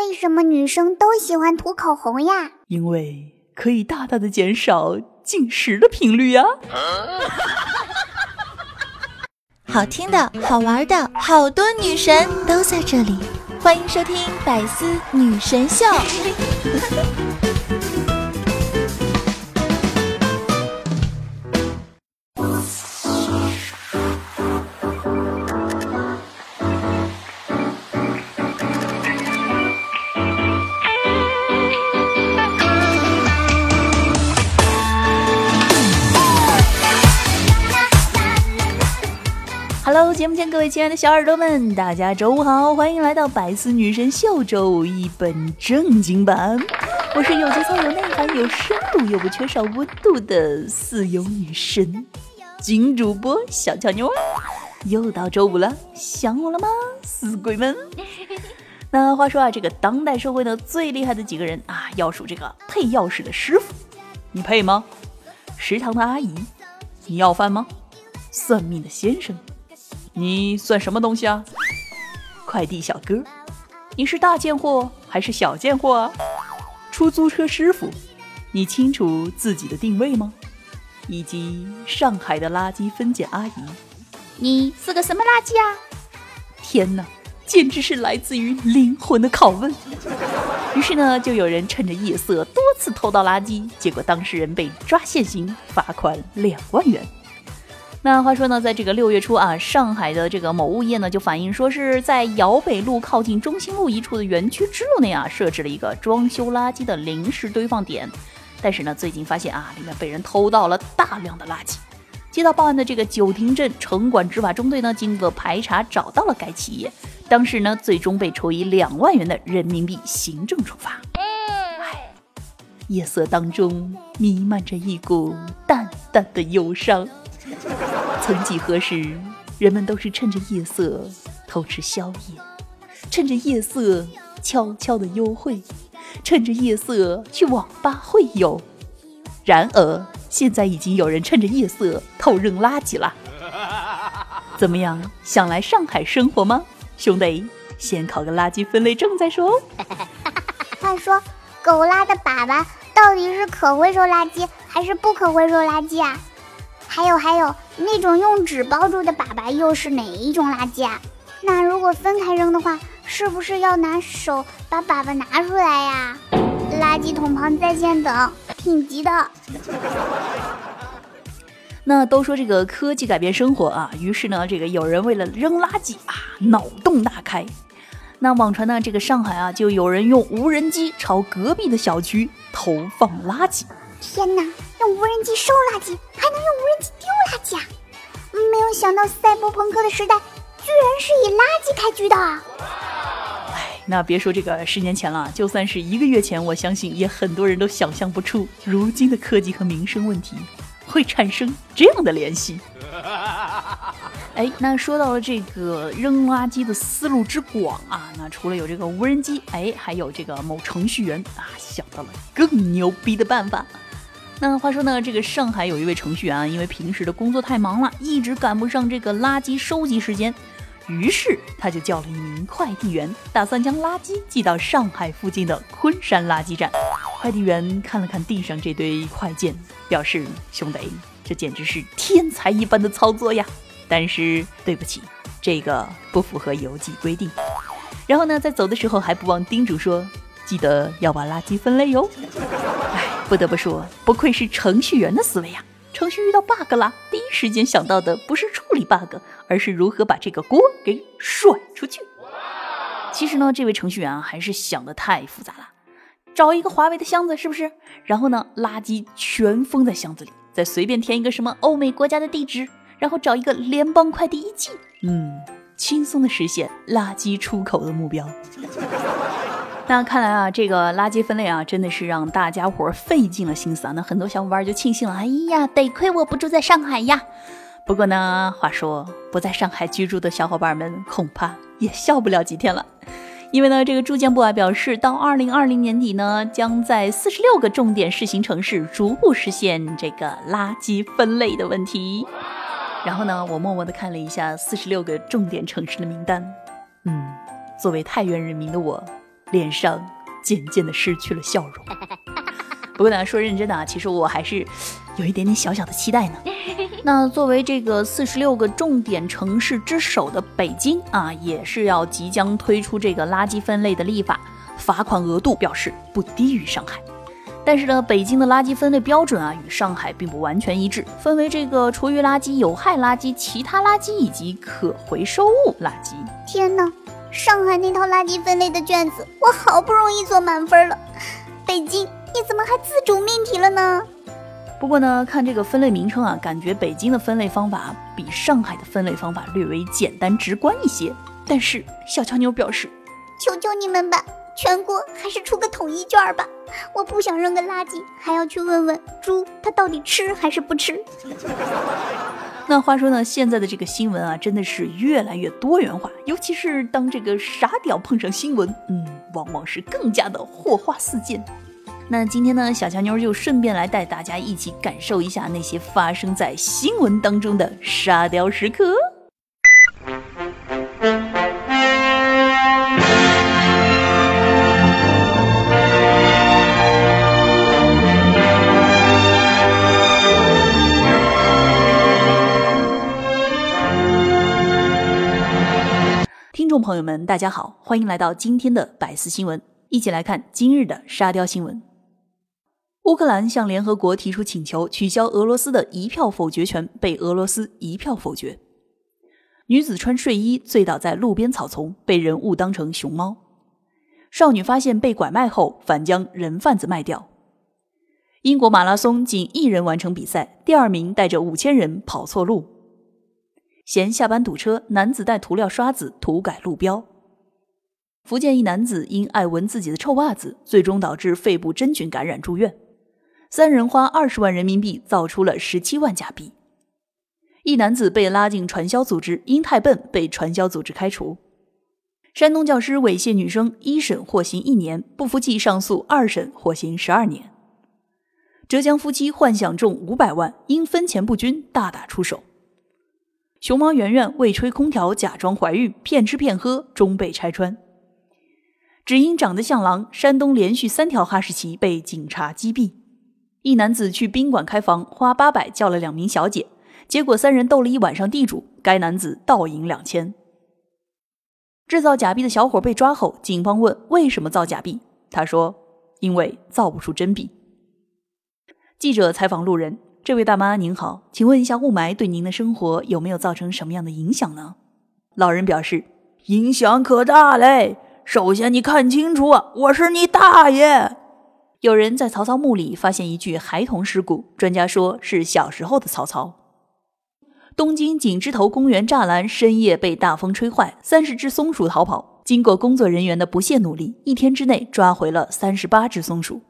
为什么女生都喜欢涂口红呀？因为可以大大的减少进食的频率呀。好听的、好玩的，好多女神都在这里，欢迎收听《百思女神秀》。节目前各位亲爱的小耳朵们，大家周五好，欢迎来到百思女神秀周五一本正经版。我是有节操、有内涵、有深度又不缺少温度的四有女神金主播小俏妞。又到周五了，想我了吗，死鬼们？那话说啊，这个当代社会呢最厉害的几个人啊，要数这个配钥匙的师傅，你配吗？食堂的阿姨，你要饭吗？算命的先生。你算什么东西啊？快递小哥，你是大贱货还是小贱货啊？出租车师傅，你清楚自己的定位吗？以及上海的垃圾分拣阿姨，你是个什么垃圾啊？天哪，简直是来自于灵魂的拷问。于是呢，就有人趁着夜色多次偷倒垃圾，结果当事人被抓现行，罚款两万元。那话说呢，在这个六月初啊，上海的这个某物业呢就反映说是在姚北路靠近中心路一处的园区支路内啊，设置了一个装修垃圾的临时堆放点。但是呢，最近发现啊，里面被人偷到了大量的垃圾。接到报案的这个九亭镇城管执法中队呢，经过排查找到了该企业，当时呢最终被处以两万元的人民币行政处罚。唉，夜色当中弥漫着一股淡淡的忧伤。曾几何时，人们都是趁着夜色偷吃宵夜，趁着夜色悄悄的幽会，趁着夜色去网吧会友。然而，现在已经有人趁着夜色偷扔垃圾了。怎么样，想来上海生活吗，兄弟？先考个垃圾分类证再说。话说，狗拉的粑粑到底是可回收垃圾还是不可回收垃圾啊？还有还有，那种用纸包住的粑粑又是哪一种垃圾啊？那如果分开扔的话，是不是要拿手把粑粑拿出来呀？垃圾桶旁在线等，挺急的。那都说这个科技改变生活啊，于是呢，这个有人为了扔垃圾啊，脑洞大开。那网传呢，这个上海啊，就有人用无人机朝隔壁的小区投放垃圾。天哪，用无人机收垃圾，还能用无人机丢垃圾啊！没有想到赛博朋克的时代，居然是以垃圾开局的。哎，那别说这个十年前了，就算是一个月前，我相信也很多人都想象不出，如今的科技和民生问题会产生这样的联系。哎，那说到了这个扔垃圾的思路之广啊，那除了有这个无人机，哎，还有这个某程序员啊，想到了更牛逼的办法。那话说呢，这个上海有一位程序员啊，因为平时的工作太忙了，一直赶不上这个垃圾收集时间，于是他就叫了一名快递员，打算将垃圾寄到上海附近的昆山垃圾站。快递员看了看地上这堆快件，表示：“兄弟，这简直是天才一般的操作呀！”但是对不起，这个不符合邮寄规定。然后呢，在走的时候还不忘叮嘱说：“记得要把垃圾分类哟。”不得不说，不愧是程序员的思维呀！程序遇到 bug 了，第一时间想到的不是处理 bug，而是如何把这个锅给甩出去。其实呢，这位程序员啊，还是想的太复杂了。找一个华为的箱子，是不是？然后呢，垃圾全封在箱子里，再随便填一个什么欧美国家的地址，然后找一个联邦快递一寄，嗯，轻松的实现垃圾出口的目标。那看来啊，这个垃圾分类啊，真的是让大家伙费尽了心思啊。那很多小伙伴就庆幸了，哎呀，得亏我不住在上海呀。不过呢，话说不在上海居住的小伙伴们恐怕也笑不了几天了。因为呢，这个住建部啊表示，到二零二零年底呢，将在四十六个重点试行城市逐步实现这个垃圾分类的问题。然后呢，我默默的看了一下四十六个重点城市的名单，嗯，作为太原人民的我，脸上渐渐的失去了笑容。不过呢，说认真的啊，其实我还是有一点点小小的期待呢。那作为这个四十六个重点城市之首的北京啊，也是要即将推出这个垃圾分类的立法，罚款额度表示不低于上海。但是呢，北京的垃圾分类标准啊，与上海并不完全一致，分为这个厨余垃圾、有害垃圾、其他垃圾以及可回收物垃圾。天哪，上海那套垃圾分类的卷子，我好不容易做满分了，北京你怎么还自主命题了呢？不过呢，看这个分类名称啊，感觉北京的分类方法比上海的分类方法略微简单直观一些。但是小乔妞表示，求求你们吧。全国还是出个统一卷吧，我不想扔个垃圾，还要去问问猪它到底吃还是不吃。那话说呢，现在的这个新闻啊，真的是越来越多元化，尤其是当这个傻屌碰上新闻，嗯，往往是更加的火花四溅。那今天呢，小乔妞就顺便来带大家一起感受一下那些发生在新闻当中的沙雕时刻。朋友们，大家好，欢迎来到今天的百思新闻，一起来看今日的沙雕新闻。乌克兰向联合国提出请求，取消俄罗斯的一票否决权，被俄罗斯一票否决。女子穿睡衣醉倒在路边草丛，被人误当成熊猫。少女发现被拐卖后，反将人贩子卖掉。英国马拉松仅一人完成比赛，第二名带着五千人跑错路。嫌下班堵车，男子带涂料刷子涂改路标。福建一男子因爱闻自己的臭袜子，最终导致肺部真菌感染住院。三人花二十万人民币造出了十七万假币。一男子被拉进传销组织，因太笨被传销组织开除。山东教师猥亵女生，一审获刑一年，不服气上诉，二审获刑十二年。浙江夫妻幻想中五百万，因分钱不均大打出手。熊猫圆圆为吹空调假装怀孕，骗吃骗喝，终被拆穿。只因长得像狼，山东连续三条哈士奇被警察击毙。一男子去宾馆开房，花八百叫了两名小姐，结果三人斗了一晚上地主，该男子倒赢两千。制造假币的小伙被抓后，警方问为什么造假币，他说因为造不出真币。记者采访路人。这位大妈您好，请问一下，雾霾对您的生活有没有造成什么样的影响呢？老人表示，影响可大嘞。首先你看清楚，我是你大爷。有人在曹操墓里发现一具孩童尸骨，专家说是小时候的曹操。东京景之头公园栅栏深夜被大风吹坏，三十只松鼠逃跑，经过工作人员的不懈努力，一天之内抓回了三十八只松鼠。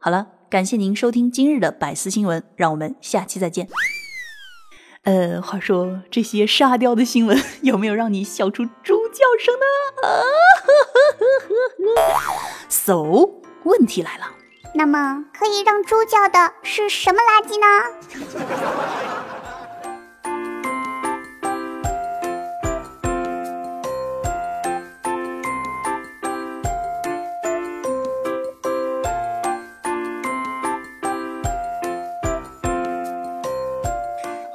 好了。感谢您收听今日的百思新闻，让我们下期再见。呃，话说这些沙雕的新闻 有没有让你笑出猪叫声呢？啊，so 问题来了，那么可以让猪叫的是什么垃圾呢？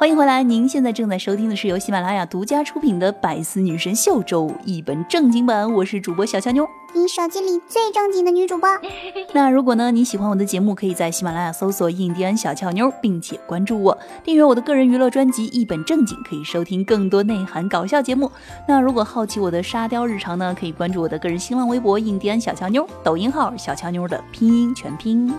欢迎回来，您现在正在收听的是由喜马拉雅独家出品的《百思女神秀》周五一本正经版，我是主播小乔妞，你手机里最正经的女主播。那如果呢你喜欢我的节目，可以在喜马拉雅搜索“印第安小乔妞”，并且关注我，订阅我的个人娱乐专辑《一本正经》，可以收听更多内涵搞笑节目。那如果好奇我的沙雕日常呢，可以关注我的个人新浪微博“印第安小乔妞”，抖音号“小乔妞”的拼音全拼。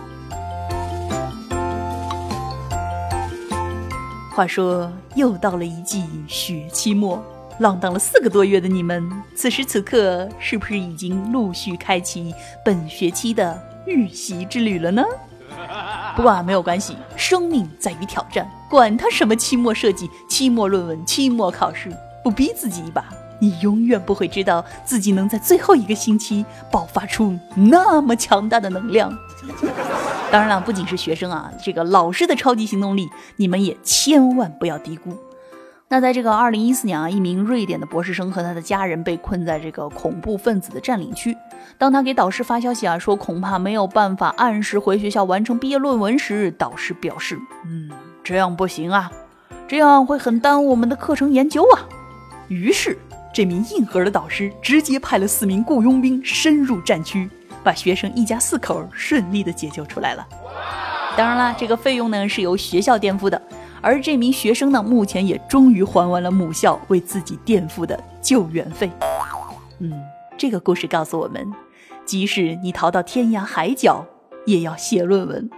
话说，又到了一季学期末，浪荡了四个多月的你们，此时此刻是不是已经陆续开启本学期的预习之旅了呢？不过啊，没有关系，生命在于挑战，管他什么期末设计、期末论文、期末考试，不逼自己一把，你永远不会知道自己能在最后一个星期爆发出那么强大的能量。当然了，不仅是学生啊，这个老师的超级行动力，你们也千万不要低估。那在这个二零一四年啊，一名瑞典的博士生和他的家人被困在这个恐怖分子的占领区。当他给导师发消息啊，说恐怕没有办法按时回学校完成毕业论文时，导师表示：“嗯，这样不行啊，这样会很耽误我们的课程研究啊。”于是，这名硬核的导师直接派了四名雇佣兵深入战区，把学生一家四口顺利的解救出来了。当然啦，这个费用呢是由学校垫付的。而这名学生呢，目前也终于还完了母校为自己垫付的救援费。嗯，这个故事告诉我们，即使你逃到天涯海角，也要写论文。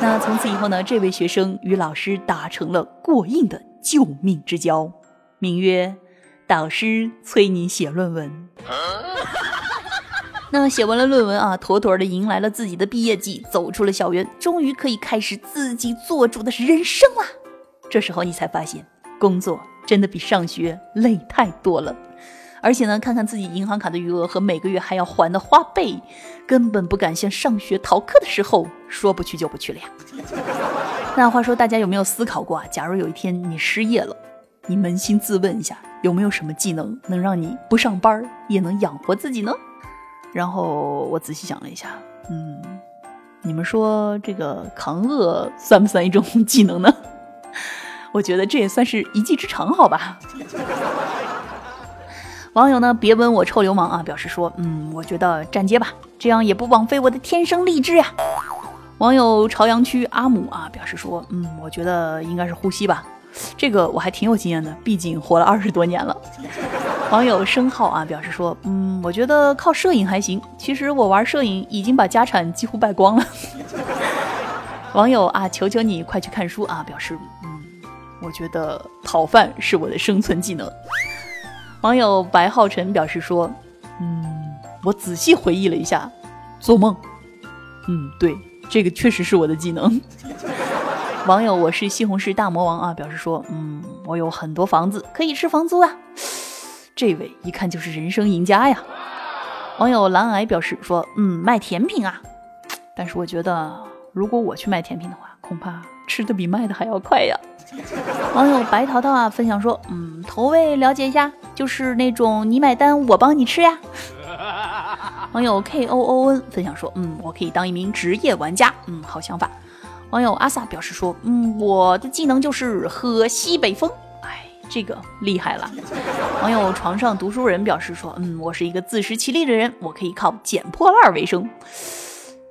那从此以后呢，这位学生与老师达成了过硬的救命之交，名曰“导师催你写论文”。那写完了论文啊，妥妥的迎来了自己的毕业季，走出了校园，终于可以开始自己做主的人生啦。这时候你才发现，工作真的比上学累太多了，而且呢，看看自己银行卡的余额和每个月还要还的花呗，根本不敢像上学逃课的时候说不去就不去了呀。那话说，大家有没有思考过啊？假如有一天你失业了，你扪心自问一下，有没有什么技能能让你不上班也能养活自己呢？然后我仔细想了一下，嗯，你们说这个扛饿算不算一种技能呢？我觉得这也算是一技之长，好吧。网友呢，别问我臭流氓啊，表示说，嗯，我觉得站街吧，这样也不枉费我的天生丽质呀。网友朝阳区阿姆啊，表示说，嗯，我觉得应该是呼吸吧，这个我还挺有经验的，毕竟活了二十多年了。网友生浩啊，表示说，嗯，我觉得靠摄影还行，其实我玩摄影已经把家产几乎败光了。网友啊，求求你快去看书啊，表示，嗯。我觉得讨饭是我的生存技能。网友白浩辰表示说：“嗯，我仔细回忆了一下，做梦。嗯，对，这个确实是我的技能。”网友我是西红柿大魔王啊，表示说：“嗯，我有很多房子可以吃房租啊。”这位一看就是人生赢家呀。网友蓝癌表示说：“嗯，卖甜品啊，但是我觉得如果我去卖甜品的话，恐怕吃的比卖的还要快呀。”网友白桃桃啊分享说，嗯，投喂了解一下，就是那种你买单我帮你吃呀。网友 K O O N 分享说，嗯，我可以当一名职业玩家，嗯，好想法。网友阿萨表示说，嗯，我的技能就是喝西北风，哎，这个厉害了。网友床上读书人表示说，嗯，我是一个自食其力的人，我可以靠捡破烂为生。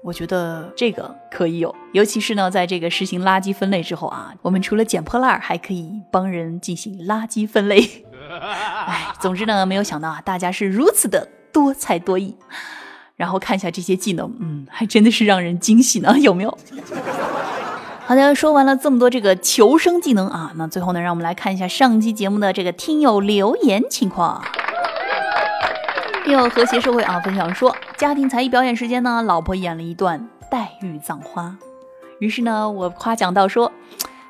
我觉得这个可以有，尤其是呢，在这个实行垃圾分类之后啊，我们除了捡破烂，还可以帮人进行垃圾分类。哎，总之呢，没有想到啊，大家是如此的多才多艺。然后看一下这些技能，嗯，还真的是让人惊喜呢，有没有？好的，说完了这么多这个求生技能啊，那最后呢，让我们来看一下上期节目的这个听友留言情况。听友和谐社会啊，分享说。家庭才艺表演时间呢，老婆演了一段黛玉葬花，于是呢，我夸奖到说：“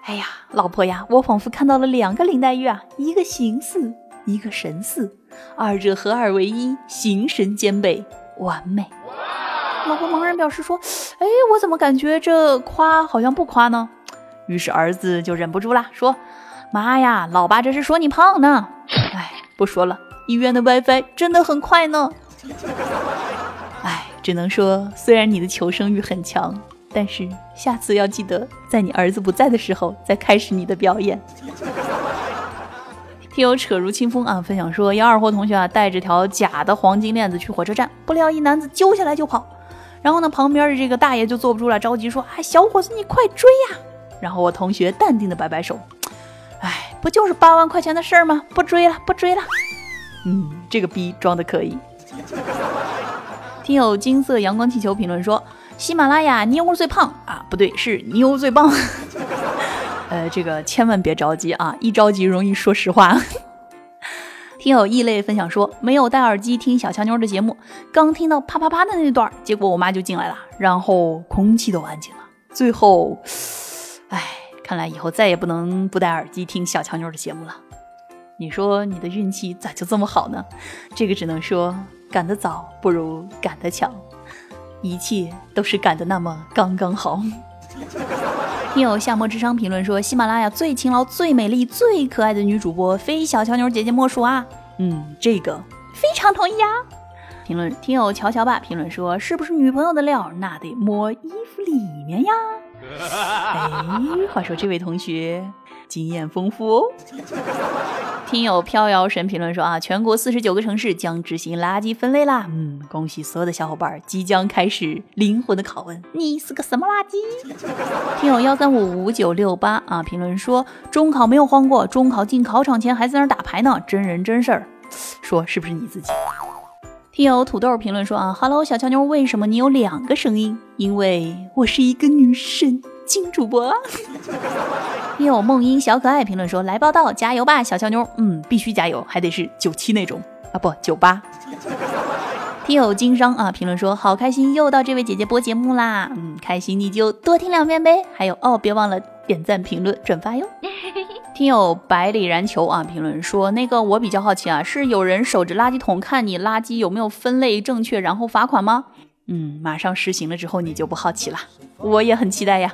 哎呀，老婆呀，我仿佛看到了两个林黛玉啊，一个形似，一个神似，二者合二为一，形神兼备，完美。”老婆茫然表示说：“哎，我怎么感觉这夸好像不夸呢？”于是儿子就忍不住了，说：“妈呀，老爸这是说你胖呢。”哎，不说了，医院的 WiFi 真的很快呢。哎只能说，虽然你的求生欲很强，但是下次要记得在你儿子不在的时候再开始你的表演。听友扯如清风啊，分享说，杨二货同学啊带着条假的黄金链子去火车站，不料一男子揪下来就跑，然后呢，旁边的这个大爷就坐不住了，着急说：“哎，小伙子，你快追呀！”然后我同学淡定的摆摆手：“哎，不就是八万块钱的事儿吗？不追了，不追了。”嗯，这个逼装的可以。听友金色阳光气球评论说：“喜马拉雅妞最胖啊，不对，是妞最棒。”呃，这个千万别着急啊，一着急容易说实话。听友异类分享说：“没有戴耳机听小强妞的节目，刚听到啪啪啪的那段，结果我妈就进来了，然后空气都安静了。最后，哎，看来以后再也不能不戴耳机听小强妞的节目了。你说你的运气咋就这么好呢？这个只能说。”赶得早不如赶得巧，一切都是赶得那么刚刚好。听友夏末之殇评论说：“喜马拉雅最勤劳、最美丽、最可爱的女主播，非小乔妞姐姐莫属啊！”嗯，这个非常同意啊。评论听友乔乔吧评论说：“是不是女朋友的料，那得摸衣服里面呀？” 哎，话说这位同学经验丰富哦。听友飘摇神评论说啊，全国四十九个城市将执行垃圾分类啦！嗯，恭喜所有的小伙伴即将开始灵魂的拷问，你是个什么垃圾？听友幺三五五九六八啊，评论说中考没有慌过，中考进考场前还在那打牌呢，真人真事儿，说是不是你自己？听友土豆评论说啊，Hello 小乔妞，为什么你有两个声音？因为我是一个女神金主播。听友梦音小可爱评论说：“来报道，加油吧，小乔妞！嗯，必须加油，还得是九七那种啊，不九八。”听友经商啊评论说：“好开心，又到这位姐姐播节目啦！嗯，开心你就多听两遍呗。还有哦，别忘了点赞、评论、转发哟。”听友百里燃球啊评论说：“那个我比较好奇啊，是有人守着垃圾桶看你垃圾有没有分类正确，然后罚款吗？嗯，马上实行了之后你就不好奇了，我也很期待呀。”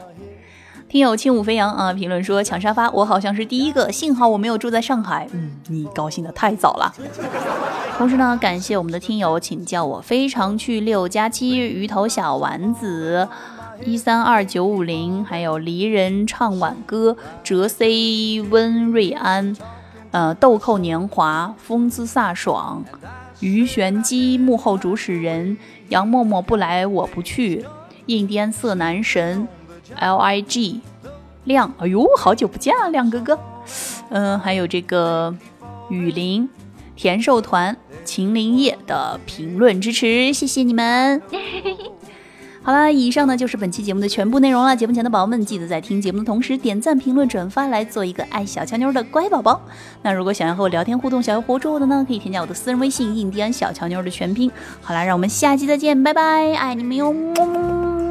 听友轻舞飞扬啊，评论说抢沙发，我好像是第一个，幸好我没有住在上海。嗯，你高兴的太早了。同时呢，感谢我们的听友，请叫我非常去六加七鱼头小丸子一三二九五零，还有离人唱晚歌哲 C 温瑞安，呃豆蔻年华风姿飒爽鱼玄机幕后主使人杨默默不来我不去印第安色男神。L I G，亮，哎呦，好久不见啊，亮哥哥。嗯，还有这个雨林甜寿团秦林叶的评论支持，谢谢你们。好啦，以上呢就是本期节目的全部内容了。节目前的宝宝们，记得在听节目的同时点赞、评论、转发，来做一个爱小乔妞的乖宝宝。那如果想要和我聊天互动、想要活捉我的呢，可以添加我的私人微信“印第安小乔妞”的全拼。好啦，让我们下期再见，拜拜，爱你们哟。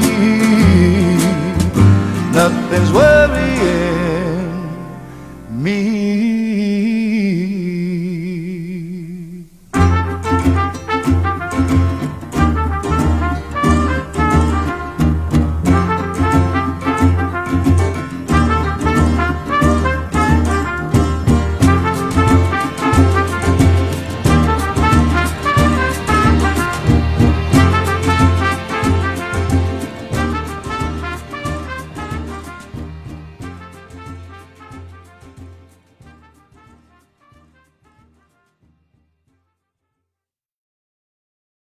nothing's worth